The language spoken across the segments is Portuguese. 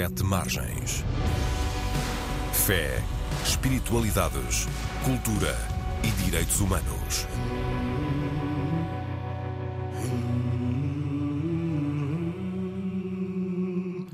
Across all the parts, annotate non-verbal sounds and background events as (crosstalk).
Sete Margens. Fé, espiritualidades, cultura e direitos humanos.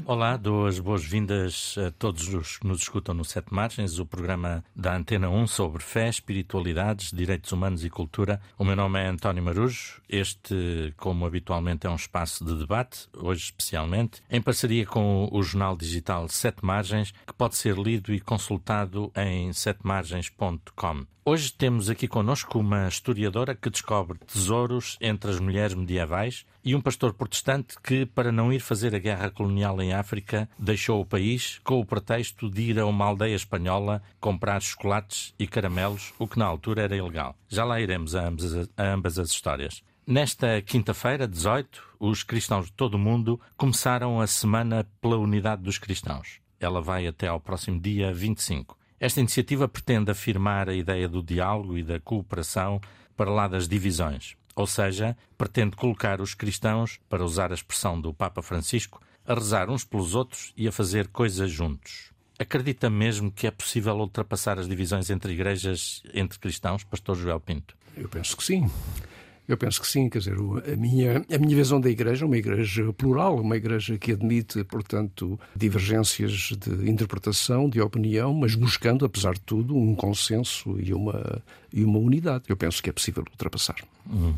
Olá, dou as boas-vindas a todos os que nos escutam no Sete Margens, o programa da Antena 1 sobre fé, espiritualidades, direitos humanos e cultura. O meu nome é António Marujo. Este, como habitualmente, é um espaço de debate, hoje especialmente, em parceria com o jornal digital Sete Margens, que pode ser lido e consultado em setemargens.com. Hoje temos aqui connosco uma historiadora que descobre tesouros entre as mulheres medievais e um pastor protestante que, para não ir fazer a guerra colonial em África, deixou o país com o pretexto de ir a uma aldeia espanhola comprar chocolates e caramelos, o que na altura era ilegal. Já lá iremos a ambas, a ambas as histórias. Nesta quinta-feira, 18, os cristãos de todo o mundo começaram a Semana pela Unidade dos Cristãos. Ela vai até ao próximo dia 25. Esta iniciativa pretende afirmar a ideia do diálogo e da cooperação para lá das divisões, ou seja, pretende colocar os cristãos, para usar a expressão do Papa Francisco, a rezar uns pelos outros e a fazer coisas juntos. Acredita mesmo que é possível ultrapassar as divisões entre igrejas, entre cristãos, Pastor Joel Pinto? Eu penso que sim. Eu penso que sim, quer dizer, a minha, a minha visão da Igreja é uma Igreja plural, uma Igreja que admite, portanto, divergências de interpretação, de opinião, mas buscando, apesar de tudo, um consenso e uma, e uma unidade. Eu penso que é possível ultrapassar. Uhum.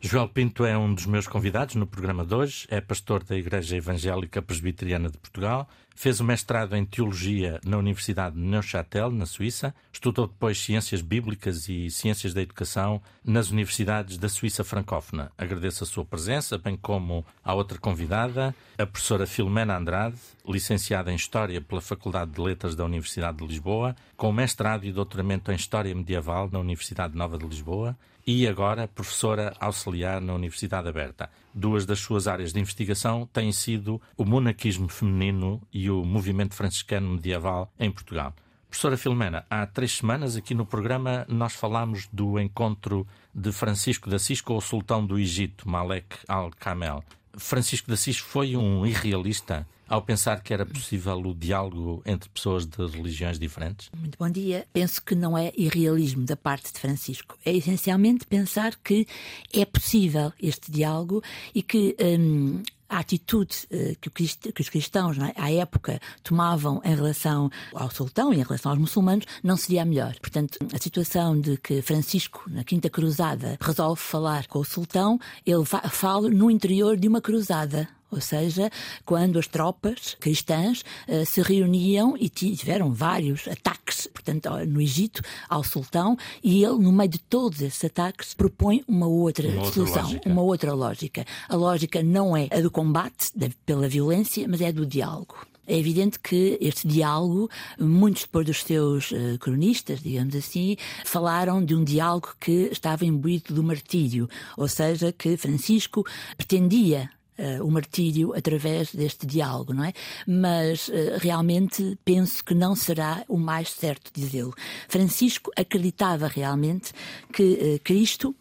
Joel Pinto é um dos meus convidados no programa de hoje, é pastor da Igreja Evangélica Presbiteriana de Portugal, fez o mestrado em Teologia na Universidade de Neuchâtel, na Suíça, estudou depois Ciências Bíblicas e Ciências da Educação nas universidades da Suíça francófona. Agradeço a sua presença, bem como à outra convidada, a professora Filomena Andrade, licenciada em História pela Faculdade de Letras da Universidade de Lisboa, com mestrado e doutoramento em História Medieval na Universidade Nova de Lisboa e agora professora auxiliar na Universidade Aberta. Duas das suas áreas de investigação têm sido o monaquismo feminino e o movimento franciscano medieval em Portugal. Professora Filomena, há três semanas aqui no programa nós falámos do encontro de Francisco de Assis com o sultão do Egito, Malek al-Kamel. Francisco de Assis foi um irrealista ao pensar que era possível o diálogo entre pessoas de religiões diferentes? Muito bom dia. Penso que não é irrealismo da parte de Francisco. É essencialmente pensar que é possível este diálogo e que. Hum, a atitude que, que, os cristãos é, à época tomavam em relação ao sultão e em relação aos muçulmanos não seria a melhor. Portanto, a situação de que Francisco, na Quinta Cruzada, resolve falar com o sultão, ele fala no interior de uma cruzada ou seja, quando as tropas cristãs uh, se reuniam e tiveram vários ataques, portanto, no Egito, ao sultão, e ele, no meio de todos esses ataques, propõe uma outra uma solução, outra uma outra lógica. A lógica não é a do combate da, pela violência, mas é a do diálogo. É evidente que este diálogo, muitos depois dos seus uh, cronistas, digamos assim, falaram de um diálogo que estava imbuído do martírio, ou seja, que Francisco pretendia uh, o martírio através deste diálogo, não é? Mas uh, realmente penso que não será o mais certo dizê-lo. Francisco acreditava realmente que uh, Cristo,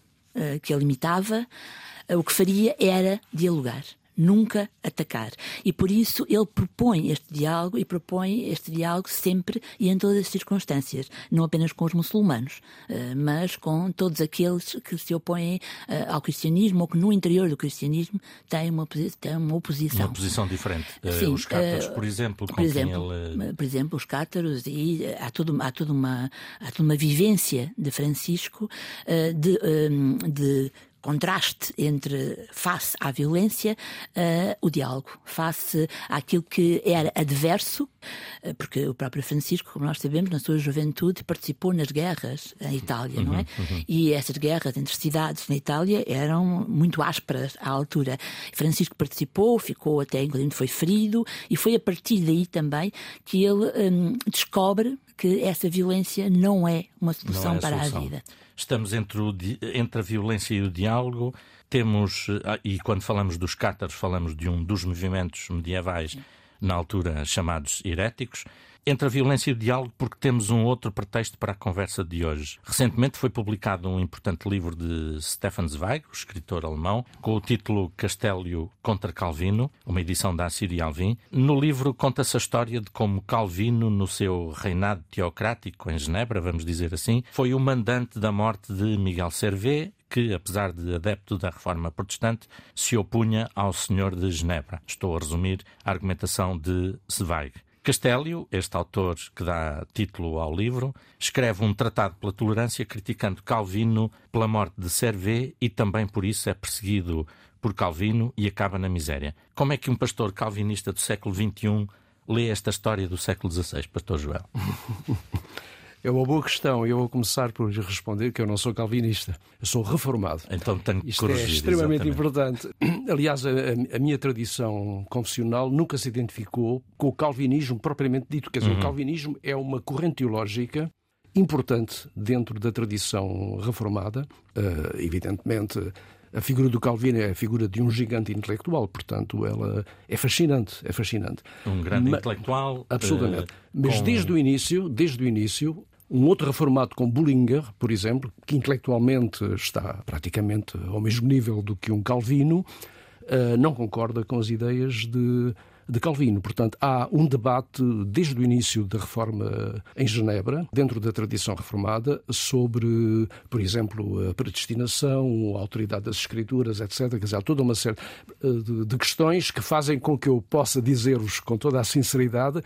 que ele imitava, o que faria era dialogar nunca atacar. E por isso ele propõe este diálogo e propõe este diálogo sempre e em todas as circunstâncias, não apenas com os muçulmanos, eh, mas com todos aqueles que se opõem eh, ao cristianismo ou que no interior do cristianismo têm uma, têm uma oposição. Uma posição diferente. Eh, Sim, os cátaros, por exemplo, por exemplo, ele... por exemplo, os cátaros e há, todo, há, toda uma, há toda uma vivência de Francisco de, de contraste entre, face à violência, uh, o diálogo, face àquilo que era adverso, uh, porque o próprio Francisco, como nós sabemos, na sua juventude participou nas guerras em Itália, uhum, não é? Uhum, uhum. E essas guerras entre cidades na Itália eram muito ásperas à altura. Francisco participou, ficou até, inclusive foi ferido, e foi a partir daí também que ele um, descobre que essa violência não é uma solução é a para solução. a vida. Estamos entre, o, entre a violência e o diálogo. Temos, ah, e quando falamos dos cátaros, falamos de um dos movimentos medievais, na altura chamados heréticos. Entre a violência e o diálogo porque temos um outro pretexto para a conversa de hoje. Recentemente foi publicado um importante livro de Stefan Zweig, o escritor alemão, com o título Castélio contra Calvino, uma edição da Assíria Alvim. No livro conta-se a história de como Calvino, no seu reinado teocrático em Genebra, vamos dizer assim, foi o mandante da morte de Miguel Servet, que, apesar de adepto da reforma protestante, se opunha ao Senhor de Genebra. Estou a resumir a argumentação de Zweig. Castélio, este autor que dá título ao livro, escreve um tratado pela tolerância criticando Calvino pela morte de Servet e também por isso é perseguido por Calvino e acaba na miséria. Como é que um pastor calvinista do século XXI lê esta história do século XVI, Pastor Joel? (laughs) É uma boa questão. Eu vou começar por responder que eu não sou calvinista. Eu sou reformado. Então tenho que Isto corrigir, é extremamente exatamente. importante. Aliás, a, a, minha tradição confessional nunca se identificou com o calvinismo propriamente dito. Quer dizer, Uhum. o calvinismo é uma corrente teológica importante dentro da tradição reformada. Uh, evidentemente, a figura do Calvino é a figura de um gigante intelectual, portanto, ela é fascinante, é fascinante. Um grande Ma- intelectual. Absolutamente. eh, Mas com- desde o início, desde o início, um outro reformado como Bullinger, por exemplo, que intelectualmente está praticamente ao mesmo nível do que um Calvino, eh, não concorda com as ideias de, de Calvino. Portanto, há um debate desde o início da reforma em Genebra, dentro da tradição reformada, sobre, por exemplo, a predestinação, a autoridade das escrituras, etc. Quer dizer, há toda uma série eh, de, questões que fazem com que eu possa dizer-vos com toda a sinceridade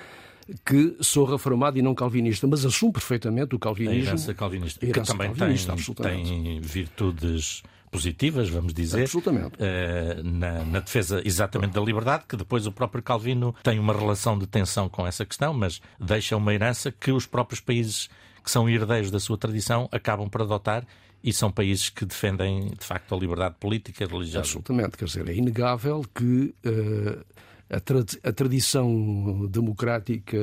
que sou reformado e não calvinista, mas assumo perfeitamente o A calvinismo. herança calvinista, A herança que também calvinista, tem, tem virtudes positivas, vamos dizer, Absolutamente. eh, na, na defesa exatamente da liberdade, que depois o próprio Calvino tem uma relação de tensão com essa questão, mas deixa uma herança que os próprios países que são herdeiros da sua tradição acabam por adotar e são países que defendem, de facto, a liberdade política e religiosa. Absolutamente, quer dizer, é inegável que eh, a, a tradição democrática,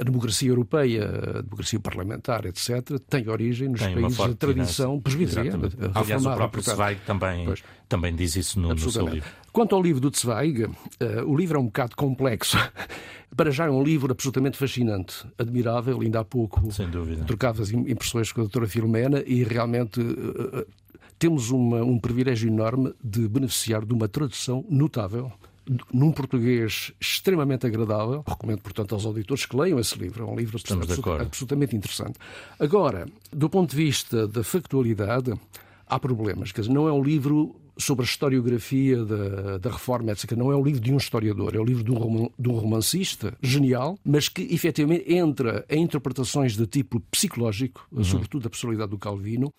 a democracia europeia, a democracia parlamentar, etc., tem origem nos Tem países de tradição presbiteriana. Aliás, o próprio portanto. Zweig também, Pois. também diz isso no, no seu livro. Quanto ao livro do Zweig, eh, o livro é um bocado complexo. (laughs) Para já é um livro absolutamente fascinante, admirável. Ainda há pouco Sem dúvida. trocava as impressões com a doutora Filomena e realmente eh, temos uma- um privilégio enorme de beneficiar de uma tradução notável. Num português extremamente agradável. Recomendo, portanto, aos auditores que leiam esse livro. É um livro absolut- absolutamente interessante. Agora, do ponto de vista da factualidade, há problemas. Quer dizer, não é um livro sobre a historiografia da, da reforma, etc. Não é um livro de um historiador, é um livro de um, de um romancista genial, mas que efetivamente entra em interpretações de tipo psicológico, sobretudo da personalidade do Calvino,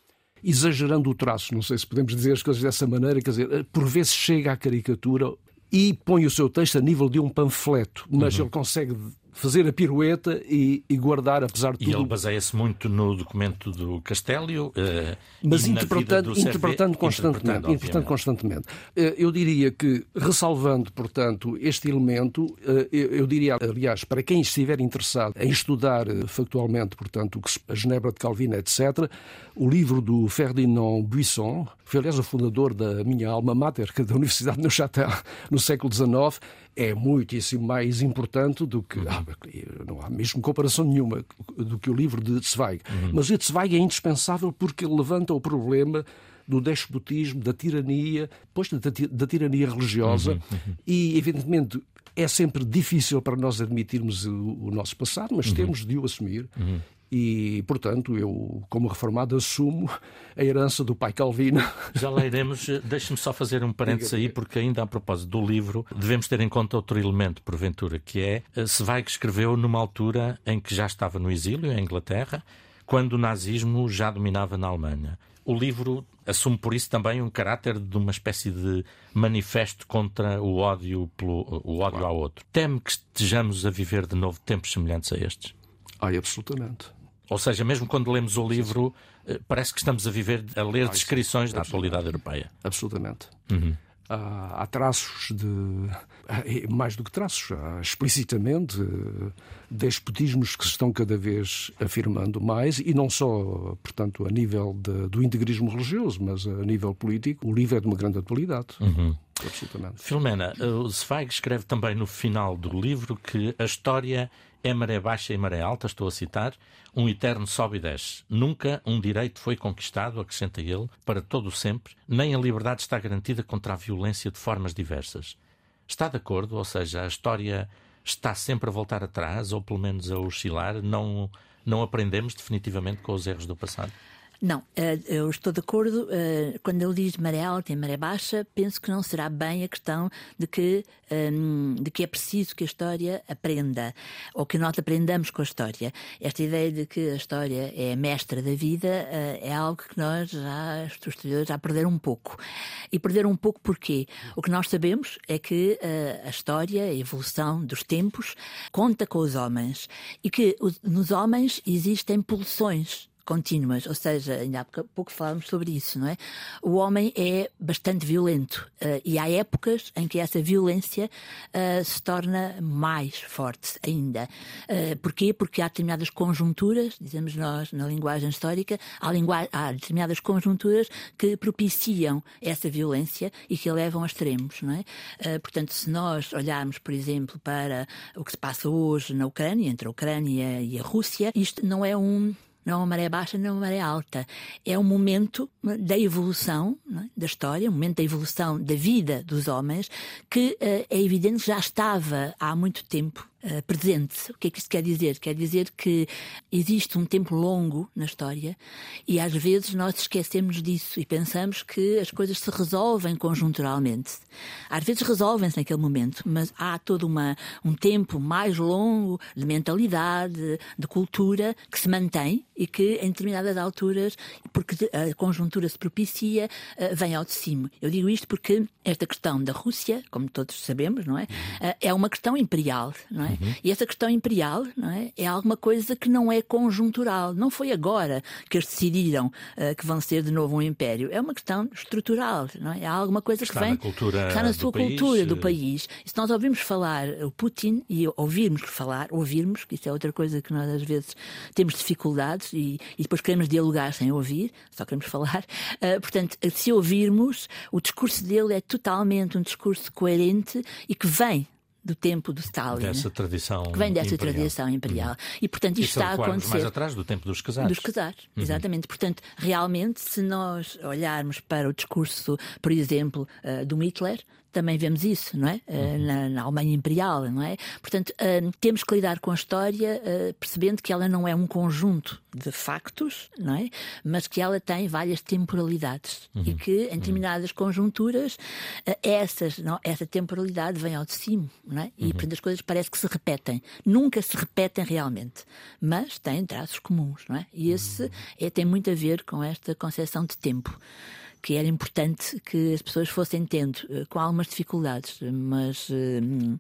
exagerando o traço. Não sei se podemos dizer as coisas dessa maneira, quer dizer, por vezes chega à caricatura e põe o seu texto a nível de um panfleto, mas ele consegue fazer a pirueta e, e guardar, apesar de E ele tudo, baseia-se muito no documento do Castélio. eh, mas interpretando, interpretando constantemente. interpretando, interpretando constantemente. Eh, Eu diria que, ressalvando, portanto, este elemento, eh, eu diria, aliás, para quem estiver interessado em estudar factualmente, portanto, a Genebra de Calvino, etc., o livro do Ferdinand Buisson, foi, aliás, o fundador da minha alma mater, que (laughs) da Universidade de Neuchâtel, no século XIX, é muitíssimo mais importante do que. ah, não há mesmo comparação nenhuma do que o livro de Zweig. Mas o Zweig é indispensável porque ele levanta o problema do despotismo, da tirania, depois da, da tirania religiosa e, evidentemente, é sempre difícil para nós admitirmos o, o nosso passado, mas temos de o assumir. E, portanto, eu, como reformado, assumo a herança do pai Calvino. Já lá iremos. Eh, Deixe-me só fazer um parênteses aí, porque ainda a propósito do livro, devemos ter em conta outro elemento, porventura, que é eh, Zweig escreveu numa altura em que já estava no exílio, em Inglaterra, quando o nazismo já dominava na Alemanha. O livro assume por isso também um caráter de uma espécie de manifesto contra o ódio, pelo, o ódio ao outro. Teme que estejamos a viver de novo tempos semelhantes a estes? Ai, absolutamente. Ou seja, mesmo quando lemos o livro, eh, parece que estamos a viver, a ler descrições da atualidade europeia. Absolutamente. Há, há traços de. Mais do que traços, há explicitamente eh, despotismos que se estão cada vez afirmando mais, e não só, portanto, a nível de- do integrismo religioso, mas a nível político. O livro é de uma grande atualidade. Absolutamente. Filomena, o Zweig escreve também no final do livro que a história é maré baixa e maré alta, estou a citar, um eterno sobe e desce. Nunca um direito foi conquistado, acrescenta ele, para todo o sempre, nem a liberdade está garantida contra a violência de formas diversas. Está de acordo? Ou seja, a história está sempre a voltar atrás, ou pelo menos a oscilar? Não, não aprendemos definitivamente com os erros do passado? Não, eh, eu estou de acordo. Eh, quando ele diz maré alta e maré baixa, penso que não será bem a questão de que, ehm, de que é preciso que a história aprenda, ou que nós aprendamos com a história. Esta ideia de que a história é a mestra da vida eh, é algo que nós, já, os historiadores, já perderam um pouco. E perderam um pouco porquê? O que nós sabemos é que a história, a evolução dos tempos, conta com os homens. E que nos homens existem pulsões contínuas, ou seja, ainda há pouco falámos sobre isso, não é? O homem é bastante violento uh, e há épocas em que essa violência uh, se torna mais forte ainda. Uh, porquê? Porque há determinadas conjunturas, dizemos nós na linguagem histórica, há, lingu há determinadas conjunturas que propiciam essa violência e que a levam a extremos, não é? portanto, se nós olharmos, por exemplo, para o que se passa hoje na Ucrânia, entre a Ucrânia e a Rússia, isto não é um não é uma maré baixa, não é uma maré alta. É um momento da evolução é? da história, um momento da evolução da vida dos homens, que uh, é evidente já estava há muito tempo uh, presente. O que é que isto quer dizer? Quer dizer que existe um tempo longo na história e às vezes nós esquecemos disso e pensamos que as coisas se resolvem conjunturalmente. Às vezes resolvem-se naquele momento, mas há todo uma, um tempo mais longo de mentalidade, de cultura que se mantém e que em determinadas alturas, porque a conjuntura se propicia, uh, vem ao de cima. Eu digo isto porque esta questão da Rússia, como todos sabemos, não é? Uh, é uma questão imperial, não é? Uhum. E essa questão imperial não é? é alguma coisa que não é conjuntural. Não foi agora que eles decidiram uh, que vão ser de novo um império. É uma questão estrutural. Não é? é alguma coisa que vem. Na cultura está na sua cultura do país. E se nós ouvirmos falar o Putin e ouvirmos falar, ouvirmos, que isso é outra coisa que nós às vezes temos dificuldades e, e depois queremos dialogar sem ouvir, só queremos (laughs) falar. Uh, portanto, se ouvirmos, o discurso dele é totalmente um discurso coerente e que vem do tempo do Stalin. Dessa tradição Que vem dessa imperial. tradição imperial. Uhum. E, portanto, isto Isso está a acontecer. mais atrás do tempo dos casados. Dos casados, uhum. exatamente. Portanto, realmente, se nós olharmos para o discurso, por exemplo, uh, do Hitler, também vemos isso, não é? Uhum. Na, na, Alemanha Imperial, não é? Portanto, uh, temos que lidar com a história uh, percebendo que ela não é um conjunto de factos, não é? Mas que ela tem várias temporalidades uhum. e que em determinadas conjunturas essas, não, essa temporalidade vem ao de cima, não é? E uhum. portanto as coisas parece que se repetem. Nunca se repetem realmente, mas têm traços comuns, não é? E esse uhum. é, tem muito a ver com esta concepção de tempo que era importante que as pessoas fossem tendo, eh, com algumas dificuldades, mas. Uh,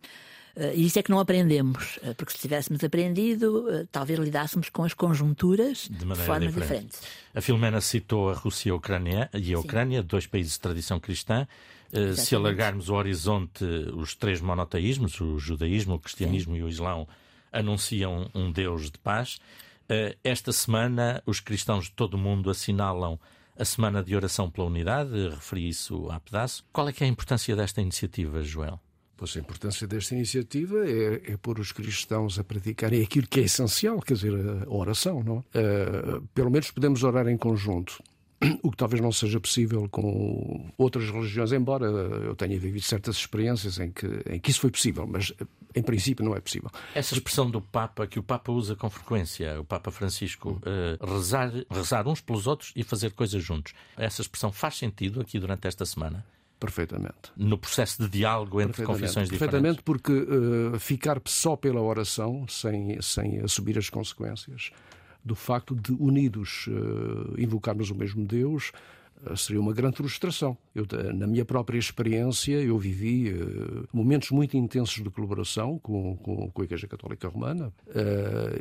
isso é que não aprendemos, porque se tivéssemos aprendido, talvez lidássemos com as conjunturas de, de forma diferente. diferente. A Filomena citou a Rússia e a Ucrânia, e a Ucrânia dois países de tradição cristã. Exatamente. Se alargarmos o horizonte, os três monoteísmos, o judaísmo, o cristianismo Sim. e o islão, anunciam um Deus de paz. Esta semana, os cristãos de todo o mundo assinalam a Semana de Oração pela Unidade, referi isso há pedaço. Qual é que é a importância desta iniciativa, Joel? Pois a importância desta iniciativa é, é pôr os cristãos a praticarem aquilo que é essencial, quer dizer, a oração, não? Uh, pelo menos podemos orar em conjunto o que talvez não seja possível com outras religiões, embora eu tenha vivido certas experiências em que, em que isso foi possível, mas em princípio não é possível. Essa expressão do Papa, que o Papa usa com frequência, o Papa Francisco, uh, rezar, rezar uns pelos outros e fazer coisas juntos, essa expressão faz sentido aqui durante esta semana? Perfeitamente. No processo de diálogo entre confissões diferentes? Perfeitamente, porque uh, ficar só pela oração, sem, sem assumir as consequências do facto de, unidos, uh, invocarmos o mesmo Deus, uh, seria uma grande frustração. Eu, na minha própria experiência, eu vivi uh, momentos muito intensos de colaboração com, com, com a Igreja Católica Romana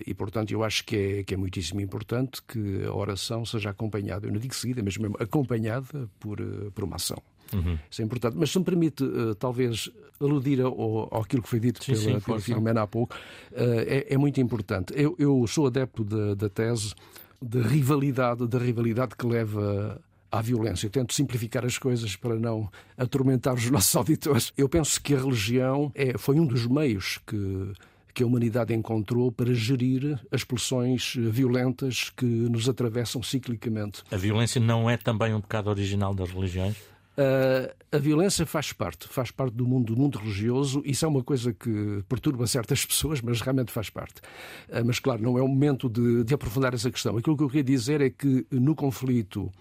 e, portanto, eu acho que é, que é muitíssimo importante que a oração seja acompanhada, eu não digo seguida, mas mesmo acompanhada por, por uma ação. Uhum. Isso é importante. Mas se me permite, uh, talvez, aludir ao, ao aquilo que foi dito sim, pela, sim, pela Filomena há pouco, uh, é, é, muito importante. Eu, eu sou adepto da, da tese da rivalidade, da rivalidade que leva à violência. Eu tento simplificar as coisas para não atormentar os (laughs) nossos auditores. Eu penso que a religião é, foi um dos meios que que a humanidade encontrou para gerir as pulsões violentas que nos atravessam ciclicamente. A violência não é também um pecado original das religiões? Uh, a violência faz parte, faz parte do mundo, do mundo religioso. Isso é uma coisa que perturba certas (laughs) pessoas, mas realmente faz parte. Uh, mas, claro, não é o momento de, de, aprofundar essa questão. Aquilo que eu queria dizer é que no conflito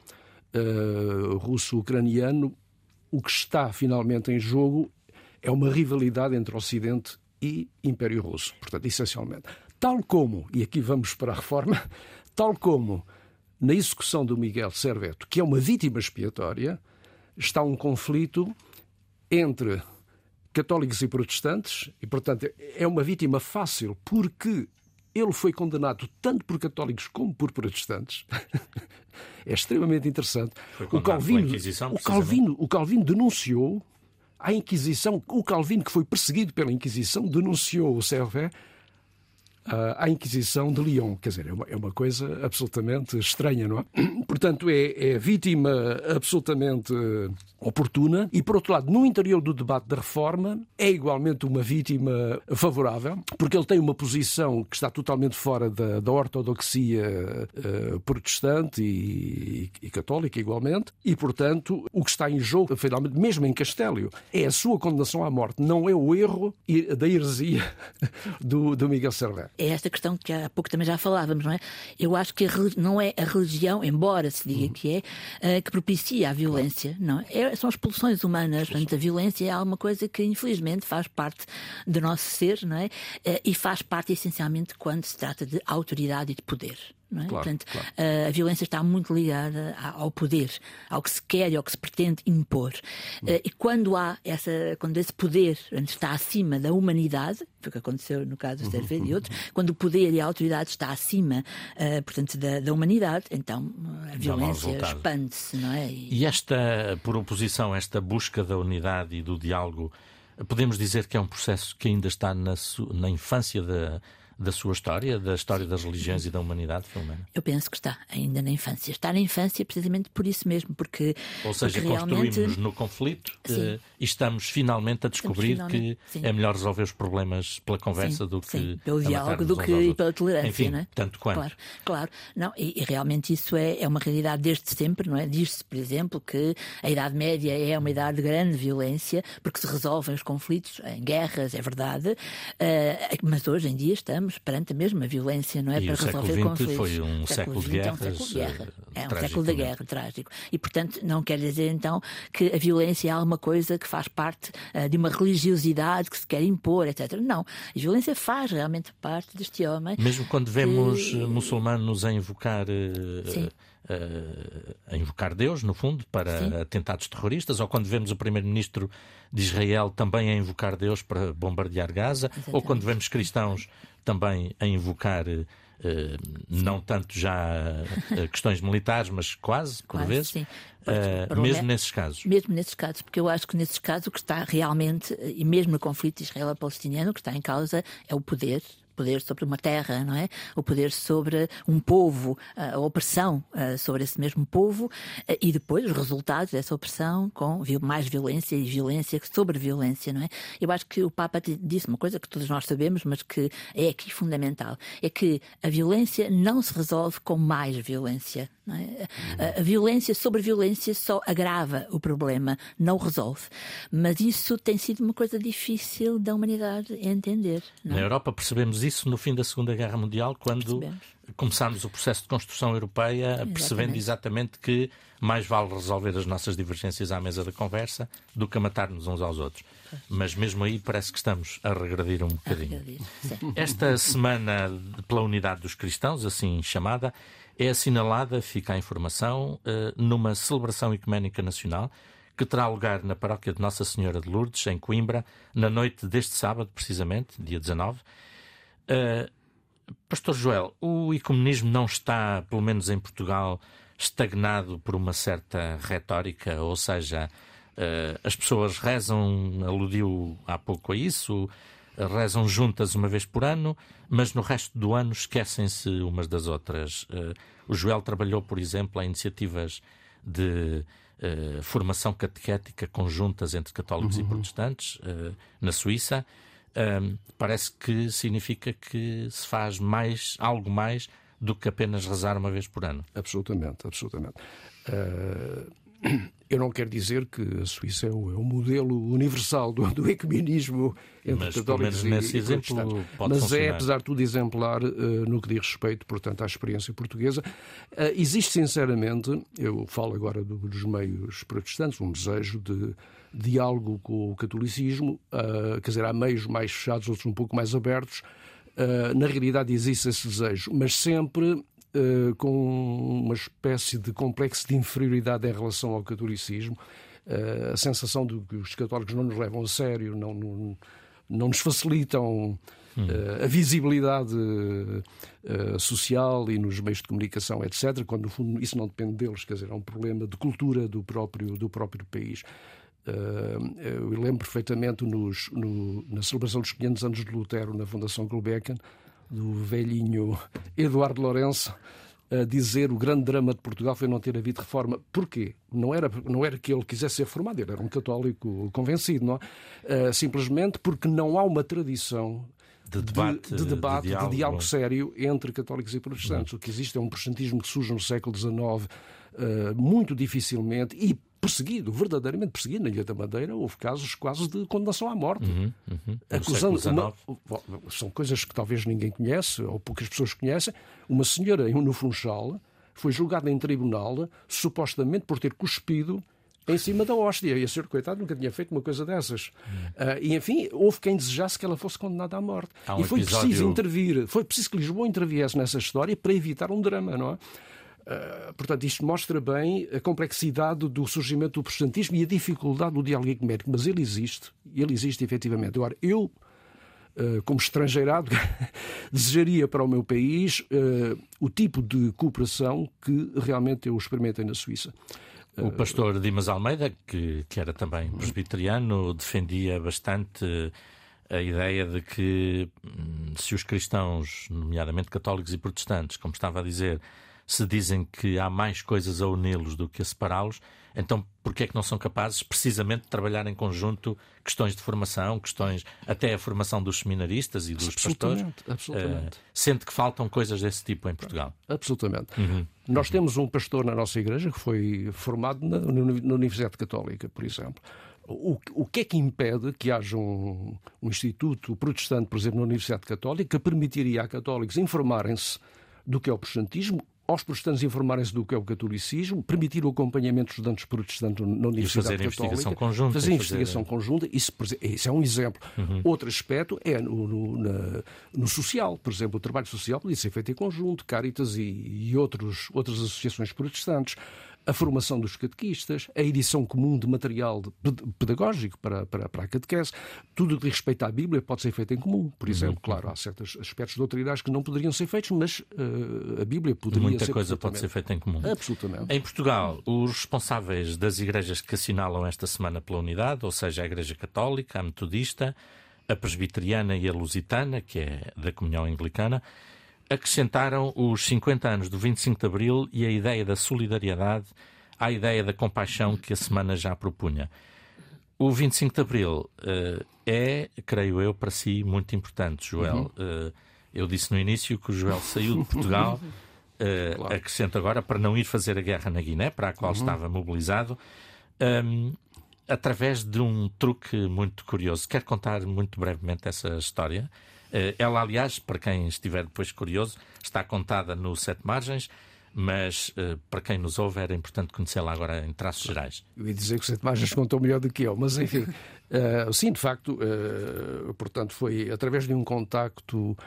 uh, russo-ucraniano, o que está finalmente em jogo é uma rivalidade entre Ocidente e Império Russo. Portanto, essencialmente. Tal como, e aqui vamos para a reforma, (laughs) tal como na execução do Miguel Serveto, que é uma vítima expiatória, está um conflito entre católicos e protestantes, e, portanto, é uma vítima fácil, porque ele foi condenado tanto por católicos como por protestantes. (laughs) é extremamente interessante. O Calvino, o, Calvino, o Calvino denunciou a Inquisição, o Calvino, que foi perseguido pela Inquisição, denunciou o Servet à Inquisição de Lyon. Quer dizer, é uma, é uma coisa absolutamente estranha, não é? (clears throat) Portanto, é, é vítima absolutamente oportuna e, por outro lado, no interior do debate da reforma, é igualmente uma vítima favorável, porque ele tem uma posição que está totalmente fora da, da ortodoxia uh, protestante e, e, católica, igualmente, e, portanto, o que está em jogo, finalmente, mesmo em Castélio, é a sua condenação à morte, não é o erro da heresia (laughs) do, do Miguel Servet. É esta questão que há pouco também já falávamos, não é? Eu acho que não é a religião, embora se diga uhum. que é, uh, que propicia a violência, não é? é são as pulsões humanas. Portanto, a violência é alguma coisa que, infelizmente, faz parte do nosso ser, não é? Eh, e faz parte, essencialmente, quando se trata de autoridade e de poder. É? Claro, Portanto, claro. a violência está muito ligada ao poder, ao que se quer e ao que se pretende impor. Hum. E quando há essa, quando esse poder está acima da humanidade, foi o que aconteceu no caso do Servet uhum, e outros, quando o poder e a autoridade está acima, uh, portanto, da, da, humanidade, então a violência expande-se, não é? E... e esta, por oposição, esta busca da unidade e do diálogo, podemos dizer que é um processo que ainda está na, na infância da da sua história, da história das religiões e da humanidade, Filomena? Eu penso que está ainda na infância. Está na infância precisamente por isso mesmo, porque. Ou seja, porque construímos realmente... no conflito uh, e estamos finalmente a descobrir finalmente, que sim. é melhor resolver os problemas pela conversa sim, do que. Sim, pelo diálogo do que e pela tolerância, Enfim, não é? Tanto quanto. Claro, claro. Não, e, e realmente isso é, é uma realidade desde sempre, não é? Diz-se, por exemplo, que a Idade Média é uma idade de grande violência, porque se resolvem os conflitos em guerras, é verdade, uh, mas hoje em dia estamos perante a mesma violência, não é? E para resolver conflitos. foi um século, século de guerras. É um século de guerra. É um século da guerra, trágico. E, portanto, não quer dizer então que a violência é alguma coisa que faz parte uh, de uma religiosidade que se quer impor, etc. Não. A violência faz realmente parte deste homem. Mesmo quando vemos que... muçulmanos a invocar. Uh, a invocar Deus, no fundo, para Sim. atentados terroristas, ou quando vemos o primeiro-ministro de Israel também a invocar Deus para bombardear Gaza, Exatamente. ou quando vemos cristãos também a invocar Uh, não tanto já uh, (laughs) questões militares, mas quase, por quase, vezes, uh, mesmo nesses casos. Mesmo nesses casos, porque eu acho que nesses casos o que está realmente, e mesmo no conflito israelo-palestiniano, o que está em causa é o poder, poder sobre uma terra, não é? O poder sobre um povo, a opressão sobre esse mesmo povo e depois os resultados dessa opressão com mais violência e violência sobre violência, não é? Eu acho que o Papa disse uma coisa que todos nós sabemos, mas que é aqui fundamental, é que a violência não se resolve com mais violência. É? A, violência sobre violência só agrava o problema, não o resolve. Mas isso tem sido uma coisa difícil da humanidade entender. Não? Na Europa percebemos isso no fim da Segunda Guerra Mundial, quando começámos o processo de construção europeia, exatamente. percebendo exatamente que mais vale resolver as nossas divergências à mesa da conversa do que a matar-nos uns aos outros. Mas mesmo aí parece que estamos a regredir um bocadinho. Regredir, Esta semana pela unidade dos cristãos, assim chamada, é assinalada, fica a informação, eh, numa celebração ecuménica nacional que terá lugar na paróquia de Nossa Senhora de Lourdes, em Coimbra, na noite deste sábado, precisamente, dia 19. Uh, Pastor Joel, o ecumenismo não está, pelo menos em Portugal, estagnado por uma certa retórica, ou seja, uh, as pessoas rezam, aludiu há pouco a isso, rezam juntas uma vez por ano, mas no resto do ano esquecem-se umas das outras. Uh, o Joel trabalhou, por exemplo, em iniciativas de uh, formação catequética conjuntas entre católicos uhum. e protestantes uh, na Suíça. Um, parece que significa que se faz mais, algo mais do que apenas rezar uma vez por ano. Absolutamente, absolutamente. Uh, eu não quero dizer que a Suíça é o, é o modelo universal do, do ecumenismo entre Mas, católicos e, nesse e exemplo pode Mas funcionar. é, apesar de tudo, exemplar uh, no que diz respeito, portanto, à experiência portuguesa. Uh, existe, sinceramente, eu falo agora do, dos meios protestantes, um desejo de diálogo com o catolicismo, uh, quer dizer, há meios mais fechados, outros um pouco mais abertos. na realidade existe esse desejo, mas sempre uh, com uma espécie de complexo de inferioridade em relação ao catolicismo, uh, a sensação de que os católicos não nos levam a sério, não, não, não nos facilitam Uh, a visibilidade uh, social e nos meios de comunicação, etc., quando no fundo isso não depende deles, quer dizer, é um problema de cultura do próprio, do próprio país. Uh, eu lembro perfeitamente nos, no, na celebração dos 500 anos de Lutero na Fundação Gulbenkian, do velhinho Eduardo Lourenço, a dizer o grande drama de Portugal foi não ter havido reforma. Porquê? Não era, não era que ele quisesse ser reformado, ele era um católico convencido, não é? Uh, simplesmente porque não há uma tradição de debate, de, de, debate, de diálogo. de diálogo. sério entre católicos e protestantes. Uhum. O que existe é um protestantismo que surge no século XIX uh, muito dificilmente e perseguido, verdadeiramente perseguido na Ilha da Madeira. Houve casos quase de condenação à morte. Uhum, uhum. Acusando uma, são coisas que talvez ninguém conhece ou poucas pessoas conhecem. Uma senhora no Funchal foi julgada em tribunal supostamente por ter cuspido em cima da hóstia. E a senhora, coitado, nunca tinha feito uma coisa dessas. Uh, e, enfim, houve quem desejasse que ela fosse condenada à morte. Um e foi episódio... preciso intervir. Foi preciso que Lisboa interviesse nessa história para evitar um drama, não é? Uh, portanto, isto mostra bem a complexidade do surgimento do protestantismo e a dificuldade do diálogo ecuménico. Mas ele existe, ele existe efetivamente. Agora, eu, uh, como estrangeirado, (laughs) desejaria para o meu país uh, o tipo de cooperação que realmente eu experimentei na Suíça. O pastor Dimas Almeida, que, que era também presbiteriano, defendia bastante a ideia de que hum, se os cristãos, nomeadamente católicos e protestantes, como estava a dizer, se dizem que há mais coisas a uni-los do que a separá-los, então porquê é que não são capazes precisamente de trabalhar em conjunto questões de formação, questões até a formação dos seminaristas e dos absolutamente, pastores? Absolutamente. Uh, sente que faltam coisas desse tipo em Portugal? Absolutamente. Uhum. Nós uhum. temos um pastor na nossa igreja que foi formado na, na Universidade Católica, por exemplo. O, o, que é que impede que haja um, um, instituto protestante, por exemplo, na Universidade Católica, que permitiria a católicos informarem-se do que é o protestantismo aos protestantes informarem-se do que é o catolicismo, permitir o acompanhamento dos estudantes protestantes na Universidade fazer Católica. Investigação conjunta, fazer investigação fazer... conjunta. Isso, isso, é um exemplo. Uhum. Outro aspecto é no, no, na, no, social. Por exemplo, o trabalho social podia ser feito em conjunto, Caritas e, e outros, outras associações protestantes a formação dos catequistas, a edição comum de material pedagógico para, para, para a catequese, tudo o que respeita à Bíblia pode ser feito em comum. Por uhum. exemplo, uhum. claro, há certos aspectos doutrinais que não poderiam ser feitos, mas uh, a Bíblia poderia Muita ser. Muita coisa pode ser feita em comum. Absolutamente. Em Portugal, os responsáveis das igrejas que assinalam esta semana pela unidade, ou seja, a Igreja Católica, a Metodista, a Presbiteriana e a Lusitana, que é da Comunhão Anglicana, acrescentaram os 50 anos do 25 de Abril e a ideia da solidariedade à ideia da compaixão que a semana já propunha. O 25 de Abril uh, é, creio eu, para si muito importante, Joel. Uhum. Uh, eu disse no início que o Joel saiu de Portugal, uh, (laughs) claro. acrescento agora, para não ir fazer a guerra na Guiné, para a qual uhum. estava mobilizado, um, através de um truque muito curioso. Quer contar muito brevemente essa história? Eh, ela, aliás, para quem estiver depois curioso, está contada no Sete Margens, mas uh, para quem nos ouve era importante conhecê-la agora em traços gerais. Eu ia dizer que o Sete Margens contou melhor do que eu, mas enfim, uh, sim, de facto, uh, portanto, foi através de um contacto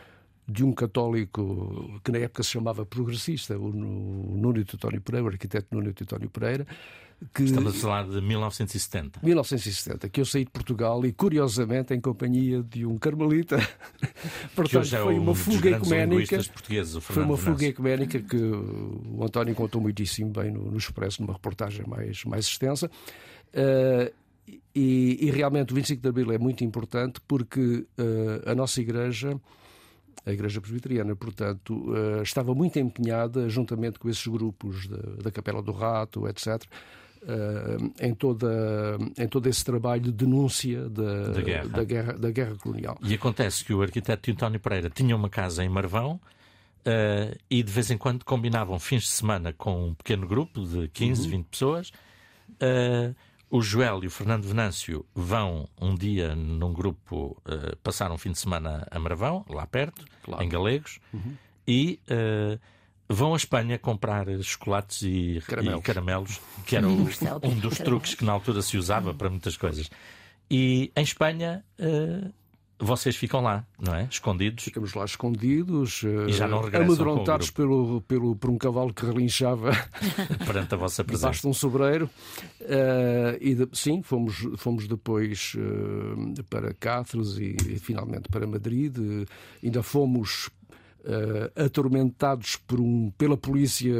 de um católico que na época se chamava progressista, o Núnio Teutónio Pereira, o arquiteto Núnio Teutónio Pereira, que... Estamos a falar de 1970. 1970, que eu saí de Portugal e, curiosamente, em companhia de um carmelita. (laughs) Portanto, é foi uma fuga ecuménica. Foi uma fuga ecuménica que o António contou muitíssimo bem no, no Expresso, numa reportagem mais, mais extensa. Uh, e, e, realmente o 25 de Abril é muito importante porque uh, a nossa Igreja a Igreja Presbiteriana. Portanto, estava muito empenhada, juntamente com esses grupos da, da Capela do Rato, etc., em, toda, em todo esse trabalho de denúncia da, da, guerra. Da, guerra, da guerra colonial. E acontece que o arquiteto António Pereira tinha uma casa em Marvão uh, e de vez em quando combinavam fins de semana com um pequeno grupo de 15, uhum. 20 pessoas. Uh, o Joel e o Fernando Venâncio vão um dia num grupo passar um fim de semana a Marvão, lá perto, claro. em Galegos, uhum. e vão à Espanha comprar chocolates e caramelos, e caramelos que era (laughs) um, um dos truques que na altura se usava para muitas coisas. E em Espanha. Uh, vocês ficam lá, não é? Escondidos. Ficamos lá escondidos, e já não eh, regressam amedrontados pelo, pelo, por um cavalo que relinchava (laughs) perante a vossa presença. Debaixo de um sobreiro. Uh, e de, sim, fomos, fomos depois uh, para Cáceres e, e, finalmente para Madrid. Uh, ainda fomos uh, atormentados por um, pela polícia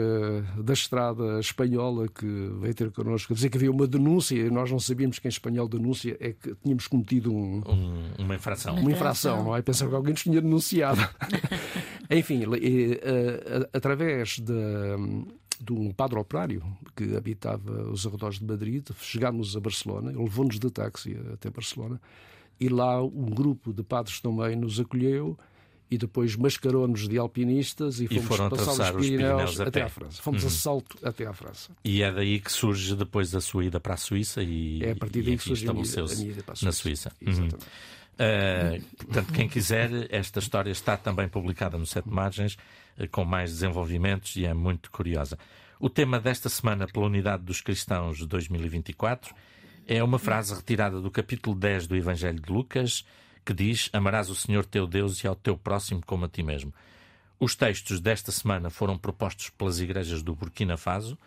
da estrada espanhola que veio ter connosco a dizer que havia uma denúncia e nós não sabíamos que em espanhol denúncia é que tínhamos cometido um, um, uma infração. Uma infração, não é? Pensava que alguém nos tinha denunciado. (laughs) Enfim, uh, uh, através de de um padre operário que habitava os arredores de Madrid. Chegámos a Barcelona, ele levou-nos de táxi até Barcelona, e lá um grupo de padres também nos acolheu e depois mascarou-nos de alpinistas e, e fomos foram passar os Pirineus, até. até à França. Fomos uhum. a salto até à França. E é daí que surge depois da sua ida para a Suíça e, é a partir daí que estabeleceu-se na Suíça. Uhum. Uh, portanto, quem quiser, esta história está também publicada no Sete Margens, uh, com mais desenvolvimentos e é muito curiosa. O tema desta semana, pela Unidade dos Cristãos de 2024, é uma frase retirada do capítulo 10 do Evangelho de Lucas, que diz: Amarás o Senhor teu Deus e ao teu próximo como a ti mesmo. Os textos desta semana foram propostos pelas igrejas do Burkina Faso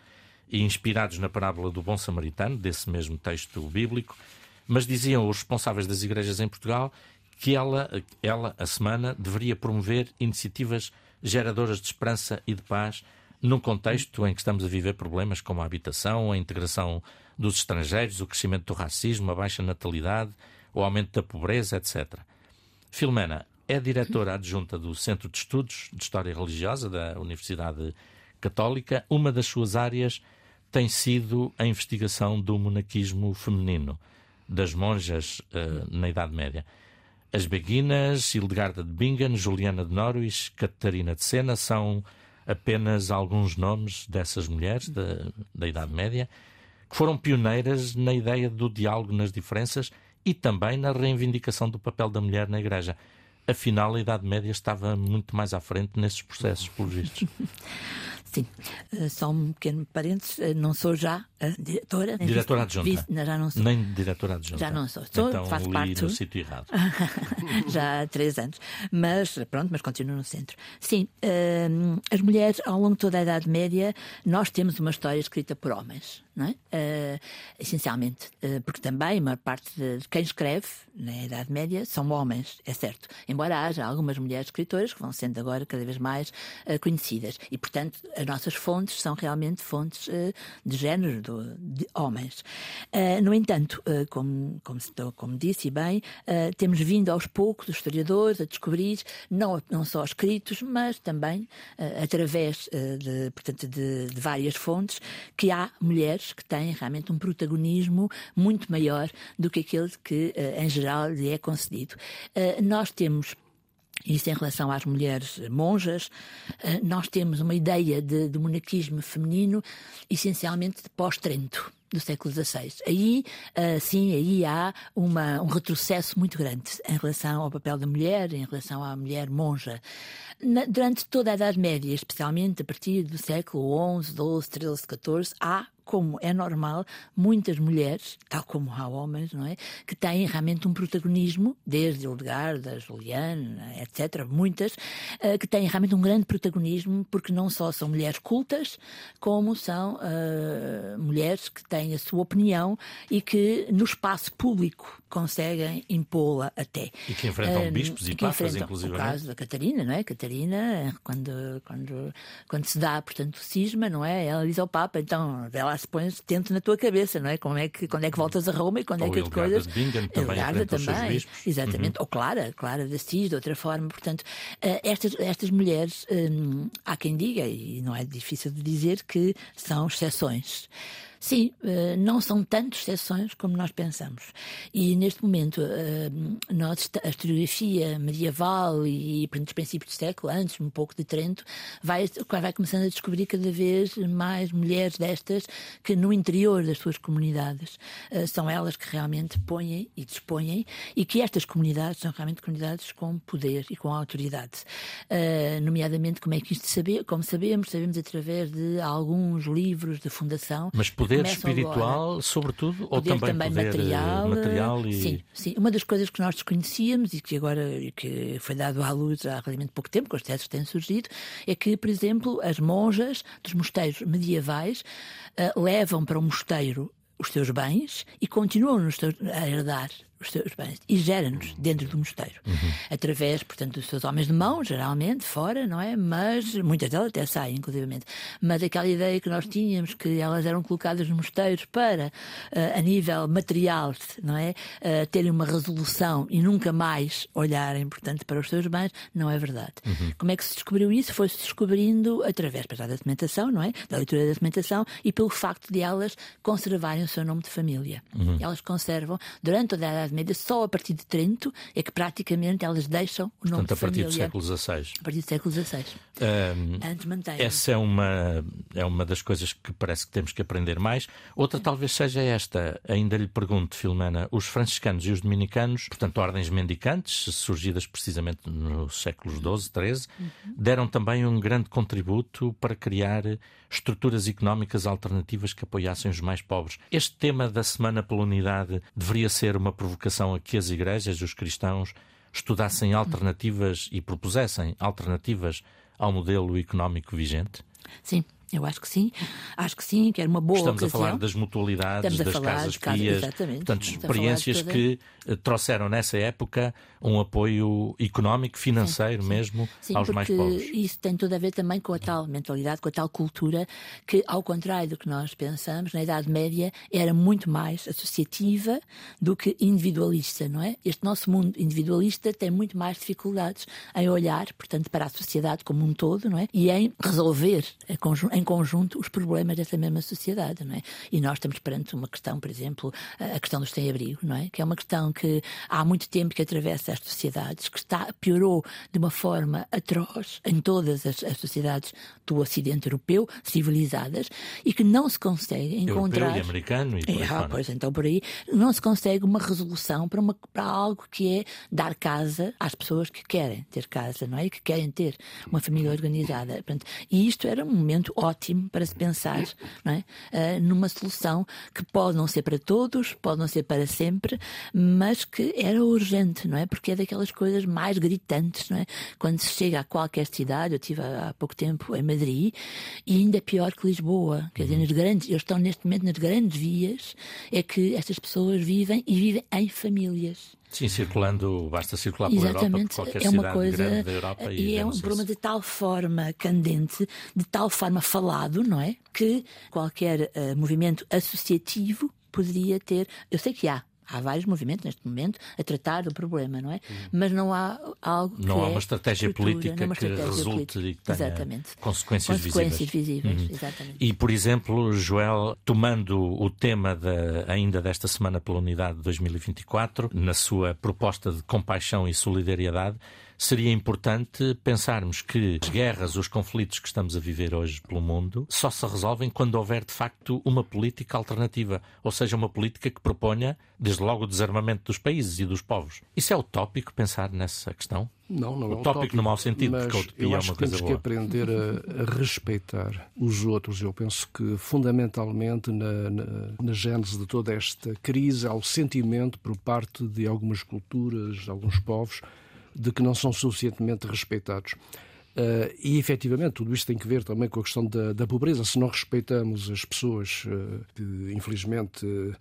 e inspirados na parábola do bom samaritano, desse mesmo texto bíblico, mas diziam os responsáveis das igrejas em Portugal que ela, ela a semana, deveria promover iniciativas geradoras de esperança e de paz num contexto em que estamos a viver problemas como a habitação, a integração dos estrangeiros, o crescimento do racismo, a baixa natalidade o aumento da pobreza, etc. Filomena é diretora adjunta do Centro de Estudos de História Religiosa da Universidade Católica. Uma das suas áreas tem sido a investigação do monaquismo feminino, das monjas uh, na Idade Média. As Beguinas, Hildegarda de Bingen, Juliana de Norwich, Catarina de Sena são apenas alguns nomes dessas mulheres da, da Idade Média que foram pioneiras na ideia do diálogo nas diferenças e também na reivindicação do papel da mulher na Igreja. Afinal, a Idade Média estava muito mais à frente nesses processos, pelos vistos. (laughs) Sim, uh, só um pequeno parênteses, uh, não sou já uh, diretora. Diretora adjunta. Já não sou. Nem diretora adjunta. Já não sou. Sou então, faço parte. no sítio errado. (laughs) já há três anos. Mas, pronto, mas continuo no centro. Sim, as mulheres, ao longo de toda a Idade Média, nós temos uma história escrita por homens não é? Uh, essencialmente, uh, porque também a maior parte de quem escreve na Idade Média são homens, é certo. Embora haja algumas mulheres escritoras que vão sendo agora cada vez mais uh, conhecidas. E, portanto, as nossas fontes são realmente fontes de género, de homens. no entanto, como, como, como disse bem, temos vindo aos poucos, os historiadores, a descobrir, não, não só escritos, mas também através de, portanto, de, de várias fontes, que há mulheres que têm realmente um protagonismo muito maior do que aquele que, em geral, lhe é concedido. Nós temos isso em relação às mulheres monjas, eh, nós temos uma ideia de, de monarquismo feminino essencialmente de pós-Trento do século XVI. Aí, uh, sim, aí há uma, um retrocesso muito grande em relação ao papel da mulher, em relação à mulher monja. Na, durante toda a Idade Média, especialmente a partir do século XI, XII, XIII, XIV, há como é normal, muitas mulheres, tal como há homens, não é? Que têm realmente um protagonismo, desde Hildegarda, Juliana, etc., muitas, uh, que têm realmente um grande protagonismo, porque não só são mulheres cultas, como são uh, mulheres que têm a sua opinião e que no espaço público conseguem impô-la até. E que enfrentam uh, bispos e papas, inclusive. O caso da Catarina, não é? Catarina, quando, quando, quando se dá, portanto, o cisma, não é? Ela diz ao Papa, então, vê lá se põe tento na tua cabeça, não é? Como é que, quando é que voltas a Roma e quando Ou é que as coisas. Bingen, também Elgarda também, exatamente. Uhum. Ou Clara, Clara de Assis, de outra forma. Portanto, uh, estas, estas mulheres, um, há quem diga, e não é difícil de dizer, que são exceções. Sim, eh, não são tantas exceções como nós pensamos. E neste momento, eh, nós, a historiografia medieval e dos princípios do século, antes um pouco de Trento, vai, vai começando a descobrir cada vez mais mulheres destas que no interior das suas comunidades eh, são elas que realmente põem e dispõem e que estas comunidades são realmente comunidades com poder e com autoridade. Nomeadamente, como é que isto saber, como sabemos, sabemos através de alguns livros de fundação. Mas poder espiritual, agora. sobretudo, ou também, também poder material, material e... sim, sim. Uma das coisas que nós desconhecíamos e que agora que foi dado à luz há relativamente pouco tempo, com os testes que têm surgido, é que, por exemplo, as monjas dos mosteiros medievais uh, levam para o mosteiro os seus bens e continuam a herdar os seus bens e gera-nos dentro do mosteiro. Uhum. Através, portanto, dos seus homens de mão, geralmente, fora, não é? Mas muitas delas até saem, inclusivamente. Mas aquela ideia que nós tínhamos, que elas eram colocadas nos mosteiros para, uh, a nível material, não é? Uh, terem uma resolução e nunca mais olharem, portanto, para os seus bens, não é verdade. Uhum. Como é que se descobriu isso? Foi-se descobrindo através da documentação, não é? Da leitura da documentação e pelo facto de elas conservarem o seu nome de família. Uhum. Elas conservam, durante toda a Idade Média, só a partir de Trento é que praticamente elas deixam o nome Portanto, a partir do século XVI. A partir do século XVI. Um, Antes mantém. Essa é uma, é uma das coisas que parece que temos que aprender mais. Outra talvez seja esta. Ainda lhe pergunto, Filomena, os franciscanos e os dominicanos, portanto, ordens mendicantes, surgidas precisamente nos séculos XII, XIII, uhum. deram também um grande contributo para criar estruturas económicas alternativas que apoiassem os mais pobres. Este tema da Semana pela Unidade deveria ser uma provocação a que as igrejas, os cristãos, estudassem alternativas e propusessem alternativas ao modelo económico vigente? Sim, eu acho que sim, acho que sim, que era uma boa Estamos ocasião. a falar das mutualidades, das casas pias, portanto, experiências que eh, trouxeram nessa época um apoio económico, financeiro sim, sim. mesmo sim, aos mais pobres. Isso tem tudo a ver também com a tal mentalidade, com a tal cultura que, ao contrário do que nós pensamos, na Idade Média era muito mais associativa do que individualista, não é? Este nosso mundo individualista tem muito mais dificuldades em olhar, portanto, para a sociedade como um todo, não é? E em resolver a conjunto em conjunto os problemas dessa mesma sociedade, não é? E nós estamos perante uma questão, por exemplo, a questão dos sem-abrigo, não é? Que é uma questão que há muito tempo que atravessa as sociedades, que está, piorou de uma forma atroz em todas as, as sociedades do Ocidente europeu, civilizadas, e que não se consegue encontrar. Europeu e americano e por é, ah, pois então por aí não se consegue uma resolução para, uma, para algo que é dar casa às pessoas que querem ter casa, não é? E que querem ter uma família organizada. Portanto, e isto era um momento ótimo para se pensar não é? Uh, numa solução que pode não ser para todos, pode não ser para sempre, mas que era urgente, não é? Porque é daquelas coisas mais gritantes, não é? Quando se chega a qualquer cidade, eu estive há, pouco tempo em Madrid, e ainda pior que Lisboa, quer dizer, nas grandes, eles estão neste momento nas grandes vias, é que estas pessoas vivem e vivem em famílias. Sim, circulando, basta circular pela Exatamente, Europa, qualquer é uma coisa, grande da Europa. E, e é um problema de tal forma candente, de tal forma falado, não é? Que qualquer uh, movimento associativo poderia ter. Eu sei que há, Há vários movimentos neste momento a tratar do problema, não é? Hum. Mas não há algo Não há é uma estratégia política uma que resulte política. e que tenha exatamente. consequências, consequências visíveis. visíveis. Uhum. Exatamente. E, por exemplo, Joel, tomando o tema de, ainda desta Semana pela Unidade de 2024, na sua proposta de compaixão e solidariedade, seria importante pensarmos que as guerras, os conflitos que estamos a viver hoje pelo mundo, só se resolvem quando houver de facto uma política alternativa, ou seja, uma política que proponha, desde logo, o desarmamento dos países e dos povos. Isso é utópico pensar nessa questão? Não, não é utópico no mau sentido, mas porque a utopia eu acho é uma coisa boa. temos que aprender a, a, respeitar os outros. Eu penso que, fundamentalmente, na, na, na gênese de toda esta crise, há o sentimento por parte de algumas culturas, de alguns povos, de que não são suficientemente respeitados. Uh, e efetivamente tudo isto tem que ver também com a questão da, da pobreza. Se não respeitamos as pessoas uh, que infelizmente uh,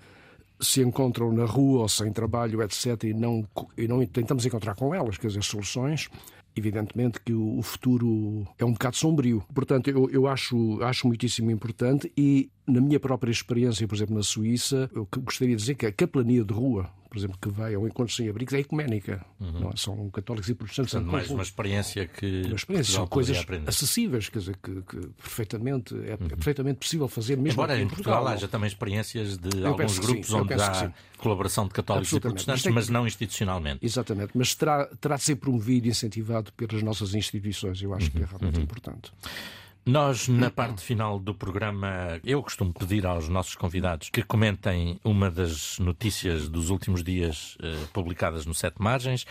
se encontram na rua ou sem trabalho, etc., e não, e não tentamos encontrar com elas, quer dizer, soluções, evidentemente que o, o futuro é um bocado sombrio. Portanto, eu, eu acho, acho muitíssimo importante e na minha própria experiência, por exemplo, na Suíça, eu gostaria de dizer que a capelania de rua, por exemplo, que vai ao encontro sem abrigos, é ecuménica. Uhum. É? São católicos e protestantes. Portanto, mais uma experiência que. Uma experiência, são coisas aprender. acessíveis, quer dizer, que, que perfeitamente, é, uhum. é, perfeitamente possível fazer mesmo. Embora em Portugal, Portugal haja também experiências de eu alguns grupos onde há colaboração de católicos e protestantes, mas, mas, não institucionalmente. Exatamente, mas terá, terá de ser promovido e incentivado pelas nossas instituições, eu acho uhum. que é realmente uhum. importante. Nós, na parte final do programa, eu costumo pedir aos nossos convidados que comentem uma das notícias dos últimos dias eh, publicadas no Sete Margens.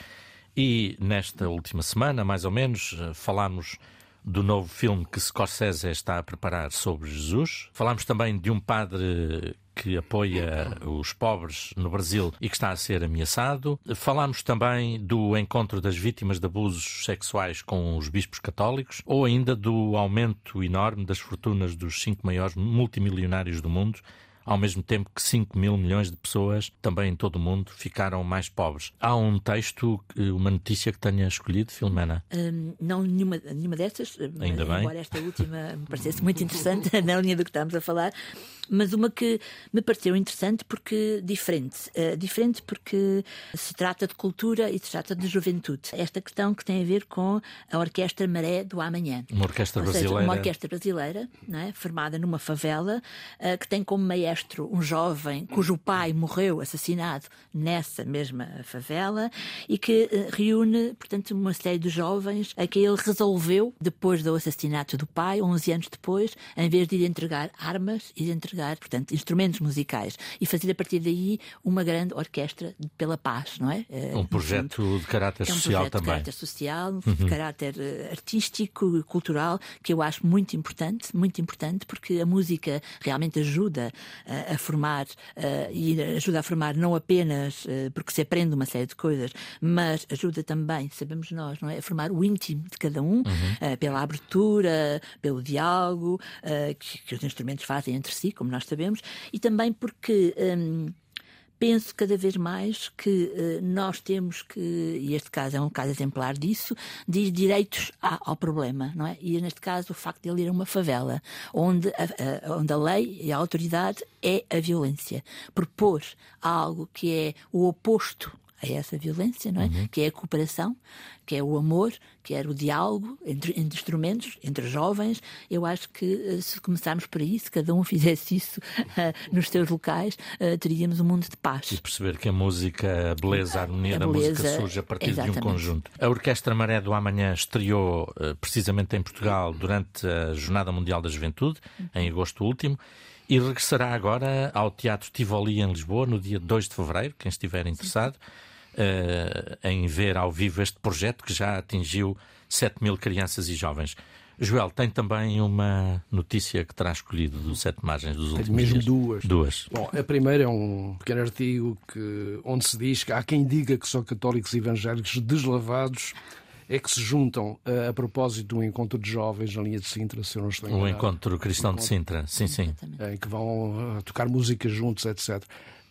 E nesta última semana, mais ou menos, eh, falámos do novo filme que Scorsese está a preparar sobre Jesus. Falámos também de um padre que apoia os pobres no Brasil e que está a ser ameaçado. Falámos também do encontro das vítimas de abusos sexuais com os bispos católicos ou ainda do aumento enorme das fortunas dos cinco maiores multimilionários do mundo ao mesmo tempo que 5 mil milhões de pessoas, também em todo o mundo, ficaram mais pobres. Há um texto, uma notícia que tenha escolhido, Filomena? Um, não, nenhuma, nenhuma destas. Ainda bem. Embora esta última me parecesse muito interessante, (laughs) na linha do que estamos a falar mas uma que me pareceu interessante porque diferente. Uh, diferente porque se trata de cultura e se trata de juventude. Esta questão que tem a ver com a Orquestra Maré do Amanhã. Uma orquestra Ou brasileira. Seja, uma orquestra brasileira, é? formada numa favela, uh, que tem como maestro um jovem cujo pai morreu assassinado nessa mesma favela e que uh, reúne, portanto, uma série de jovens a que ele resolveu, depois do assassinato do pai, 11 anos depois, em vez de ir entregar armas de entregar portanto, instrumentos musicais e fazer a partir daí uma grande orquestra pela paz, não é? Eh, um projeto fundo, de caráter social é um também. De caráter social, uhum. de caráter eh, artístico e cultural, que eu acho muito importante, muito importante, porque a música realmente ajuda uh, a formar e ajuda a formar não apenas uh, porque se aprende uma série de coisas, mas ajuda também, sabemos nós, não é? A formar o íntimo de cada um, uhum. pela abertura, pelo diálogo que, que, os instrumentos fazem entre si, como nós sabemos, e também porque. Hum, penso cada vez mais que uh, nós temos que, e este caso é um caso exemplar disso, diz direitos ao problema, não é? E neste caso o facto de ele ir a uma favela, onde a, a, onde a lei e a autoridade é a violência. Propor algo que é o oposto a essa violência, não é? Uhum. Que é a cooperação, que é o amor, que é o diálogo entre, entre instrumentos, entre jovens. Eu acho que eh, se começarmos por aí, se cada um (laughs) fizesse isso uh, nos seus locais, uh, teríamos um mundo de paz. E perceber que a música, a beleza, a harmonia a da beleza, música surge a partir exatamente. de um conjunto. A Orquestra Maré do Amanhã estreou uh, precisamente em Portugal durante a Jornada Mundial da Juventude, uhum. em agosto último. E regressará agora ao Teatro Tivoli em Lisboa no dia 2 de fevereiro, quem estiver interessado. Uh, em ver ao vivo este projeto que já atingiu 7 mil crianças e jovens. Joel, tem também uma notícia que terá escolhido dos sete margens dos últimos mesmo dias. duas. Duas. Bom, a primeira é um pequeno artigo que, onde se diz que há quem diga que são católicos evangélicos deslavados é que se juntam a, a propósito do encontro de jovens na linha de Sintra, se eu não estou enganado. O encontro cristão encontro, de Sintra, sim, sim. Em que vão tocar música juntos, etc.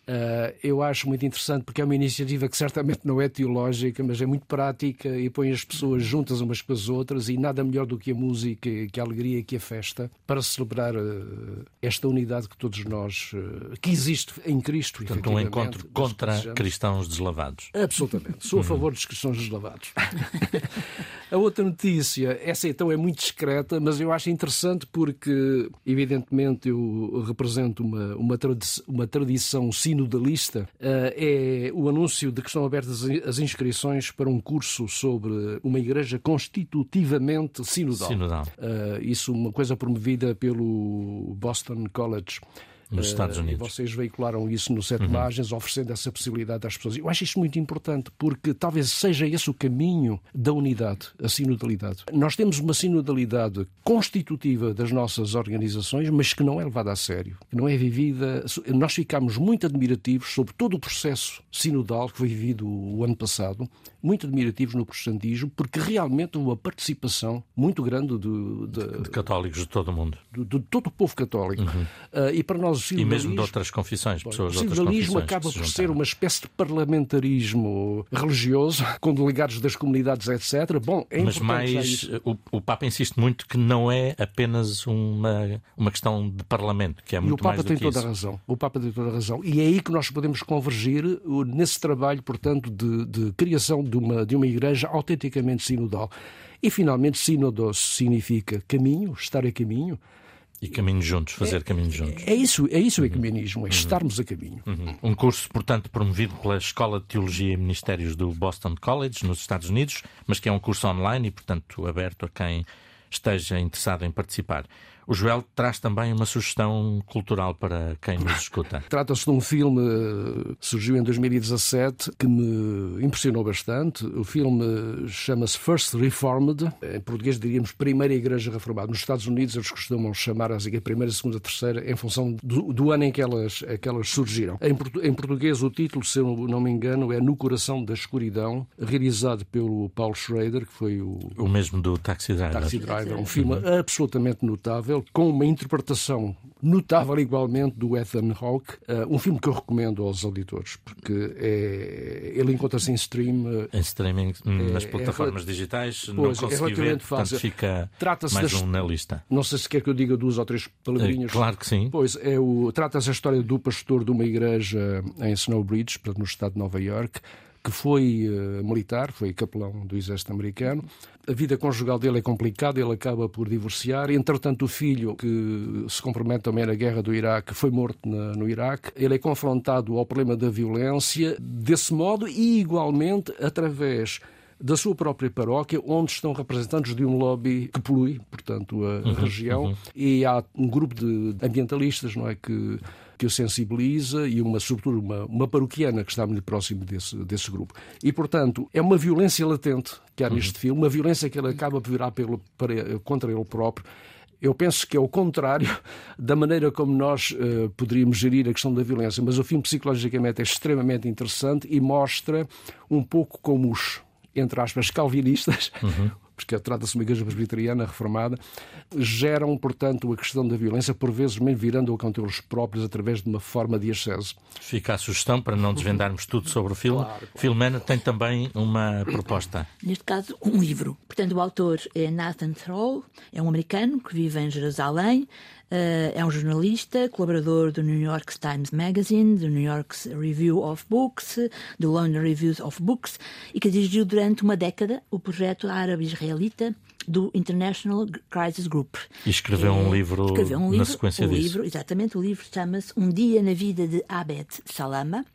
Uh, eu acho muito interessante porque é uma iniciativa que certamente não é teológica, mas é muito prática e põe as pessoas juntas umas com as outras e nada melhor do que a música, que a alegria, que a festa para celebrar uh, esta unidade que todos nós, uh, que existe em Cristo. Portanto, um encontro contra cristãos deslavados. Absolutamente. Sou a favor dos cristãos deslavados. (laughs) a outra notícia, essa então é muito discreta, mas eu acho interessante porque, evidentemente, eu represento uma, uma, tradi uma tradição sinodalista eh, é o anúncio de que estão abertas as inscrições para um curso sobre uma igreja constitutivamente sinodal. sinodal. Eh, isso uma coisa promovida pelo Boston College nos Estados Unidos. Vocês veicularam isso no Sete uhum. oferecendo essa possibilidade às pessoas. Eu acho isto muito importante, porque talvez seja esse o caminho da unidade, a sinodalidade. Nós temos uma sinodalidade constitutiva das nossas organizações, mas que não é levada a sério, que não é vivida. Nós ficamos muito admirativos sobre todo o processo sinodal que foi vivido o ano passado muito admirativos no protestantismo, porque realmente uma participação muito grande de, de, de católicos de todo o mundo. De, de todo o povo católico. Uhum. Uh, e para nós o E mesmo de outras confissões, pessoas de outras confissões. O acaba por ser uma espécie de parlamentarismo religioso, (laughs) com delegados das comunidades, etc. Bom, é Mas mais, o, o, Papa insiste muito que não é apenas uma, uma questão de parlamento, que é muito mais do que isso. o Papa tem toda a razão. O Papa tem toda a razão. E é aí que nós podemos convergir nesse trabalho, portanto, de, de criação de uma, de uma igreja autenticamente sinodal. E, finalmente, sínodos significa caminho, estar a caminho. E caminho juntos, fazer é, caminho juntos. É isso, é isso o ecumenismo, é uhum. estarmos a caminho. Uhum. Um curso, portanto, promovido pela Escola de Teologia e Ministérios do Boston College, nos Estados Unidos, mas que é um curso online e, portanto, aberto a quem esteja interessado em participar. O Joel traz também uma sugestão cultural para quem nos escuta. (laughs) Trata-se de um filme que surgiu em 2017 que me impressionou bastante. O filme chama-se First Reformed. Em português diríamos Primeira Igreja Reformada. Nos Estados Unidos eles costumam chamar as igrejas Primeira, Segunda, Terceira em função do, do ano em que elas, que elas surgiram. Em, em, português o título, se eu não me engano, é No Coração da Escuridão, realizado pelo Paul Schrader, que foi o... O mesmo do Taxi Driver. Taxi Driver, um filme absolutamente notável com uma interpretação notável igualmente do Ethan Hawke, uh, um filme que eu recomendo aos auditores, porque é, ele encontra-se em stream. Uh, em streaming, hum, é, nas plataformas é, digitais, pois, não consegui é ver, portanto fica mais das, um na lista. Não sei se quer que eu diga duas ou três palavrinhas. É, claro que sim. Pois, é o, trata-se a história do pastor de uma igreja em Snowbridge, portanto, no estado de Nova York, que foi uh, militar, foi capelão do exército americano. A vida conjugal dele é complicada, ele acaba por divorciar. Entretanto, o filho, que se compromete também na guerra do Iraque, foi morto na, no Iraque. Ele é confrontado ao problema da violência desse modo e, igualmente, através da sua própria paróquia, onde estão representantes de um lobby que polui, portanto, a, uhum, região, uhum. e há um grupo de ambientalistas, não é, que que o sensibiliza e, uma, sobretudo, uma, uma paroquiana que está muito próximo desse, desse grupo. E, portanto, é uma violência latente que há uhum. neste filme, uma violência que ele acaba por virar pelo, para, contra ele próprio. Eu penso que é o contrário (laughs) da maneira como nós uh, poderíamos gerir a questão da violência, mas o filme psicologicamente é extremamente interessante e mostra um pouco como os, entre aspas, calvinistas, uhum (laughs) porque trata-se de uma igreja presbiteriana reformada, geram, portanto, a questão da violência, por vezes mesmo virando-a contra eles próprios através de uma forma de ascenso. Fica a sugestão para não desvendarmos tudo sobre o filme. Claro, claro. Filomena tem também uma proposta. Neste caso, um livro. Portanto, o autor é Nathan Thrall, é um americano que vive em Jerusalém, é um jornalista, colaborador do New York Times Magazine, do New York Review of Books, do London Reviews of Books, e que dirigiu durante uma década o projeto árabe-israelita do International Crisis Group. E escreveu, é, um, livro escreveu um livro na sequência um disso. Livro, exatamente, o livro chama-se Um Dia na Vida de Abed Salama.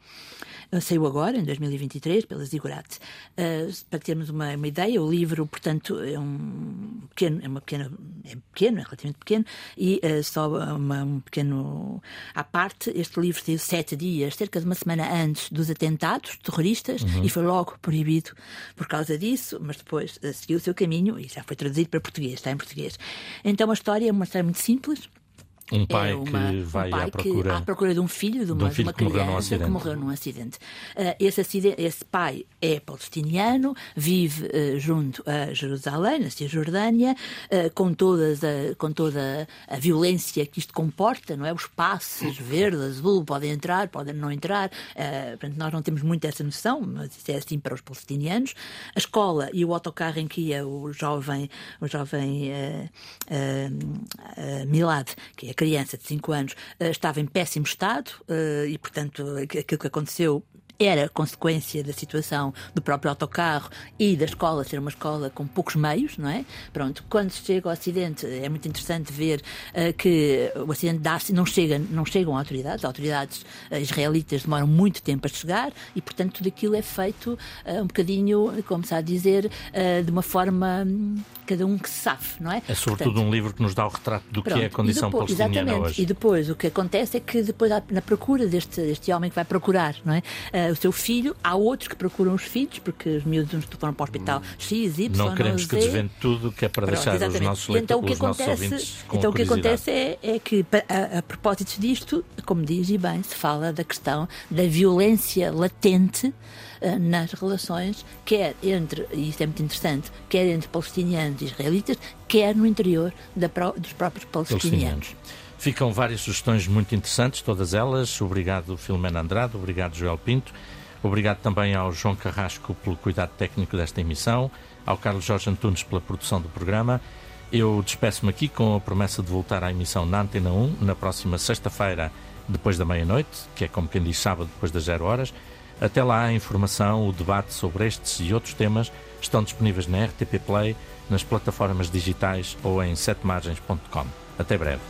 Uh, saiu agora, em 2023, pela Zigurat. Uh, para termos uma, uma, ideia, o livro, portanto, é um pequeno, é uma pequena, é pequeno, é relativamente pequeno, e uh, só uma, um pequeno à parte, este livro saiu sete dias, cerca de uma semana antes dos atentados terroristas, uhum. e foi logo proibido por causa disso, mas depois seguiu o seu caminho e já foi traduzido para português, está em português. Então a história é uma história muito simples, um pai é uma, que vai um pai à, procura... à procura de um filho, de uma, de um filho de uma criança que morreu num acidente. Uh, esse, acidente. esse pai é palestiniano, vive uh, junto a Jerusalém, na Cisjordânia, uh, com, todas a, com toda a violência que isto comporta, não é? Os passos verde, azul, podem entrar, podem não entrar. portanto, nós não temos muito essa noção, mas isso é assim para os palestinianos. A escola e o autocarro em que ia o jovem, o jovem Milad, que é criança de 5 anos uh, estava em péssimo estado uh, e, portanto, aquilo que aconteceu era consequência da situação do próprio autocarro e da escola ser uma escola com poucos meios, não é? Pronto, quando se chega ao acidente é muito interessante ver uh, que o acidente dá-se, não, chega, não chegam autoridades, autoridades uh, israelitas demoram muito tempo a chegar e, portanto, tudo aquilo é feito uh, um bocadinho, como se a dizer, de uma forma cada um que safe, não é? É sobretudo Portanto, um livro que nos dá o retrato do Pronto, que é a condição depois, palestiniana exatamente. hoje. E depois o que acontece é que depois na procura deste, deste homem que vai procurar não é? Uh, o seu filho, há outros que procuram os filhos, porque os miúdos foram para o hospital X, Y, Não queremos Z. que desvende tudo, que é para Pronto, deixar os exatamente. nossos, E então o que os acontece, então o que acontece é, é que a, a propósito disto, como diz e bem, se fala da questão da violência latente nas relações, quer entre, e isto é muito interessante, quer entre palestinianos e israelitas, quer no interior da, dos próprios palestinianos. palestinianos. Ficam várias sugestões muito interessantes, todas elas. Obrigado, Filomena Andrade. Obrigado, Joel Pinto. Obrigado também ao João Carrasco pelo cuidado técnico desta emissão, ao Carlos Jorge Antunes pela produção do programa. Eu despeço-me aqui com a promessa de voltar à emissão na Antena 1 na próxima sexta-feira, depois da meia-noite, que é como quem diz sábado, depois das zero horas. Até lá, a informação, o debate sobre estes e outros temas estão disponíveis na RTP Play, nas plataformas digitais ou em setemargens.com. Até breve.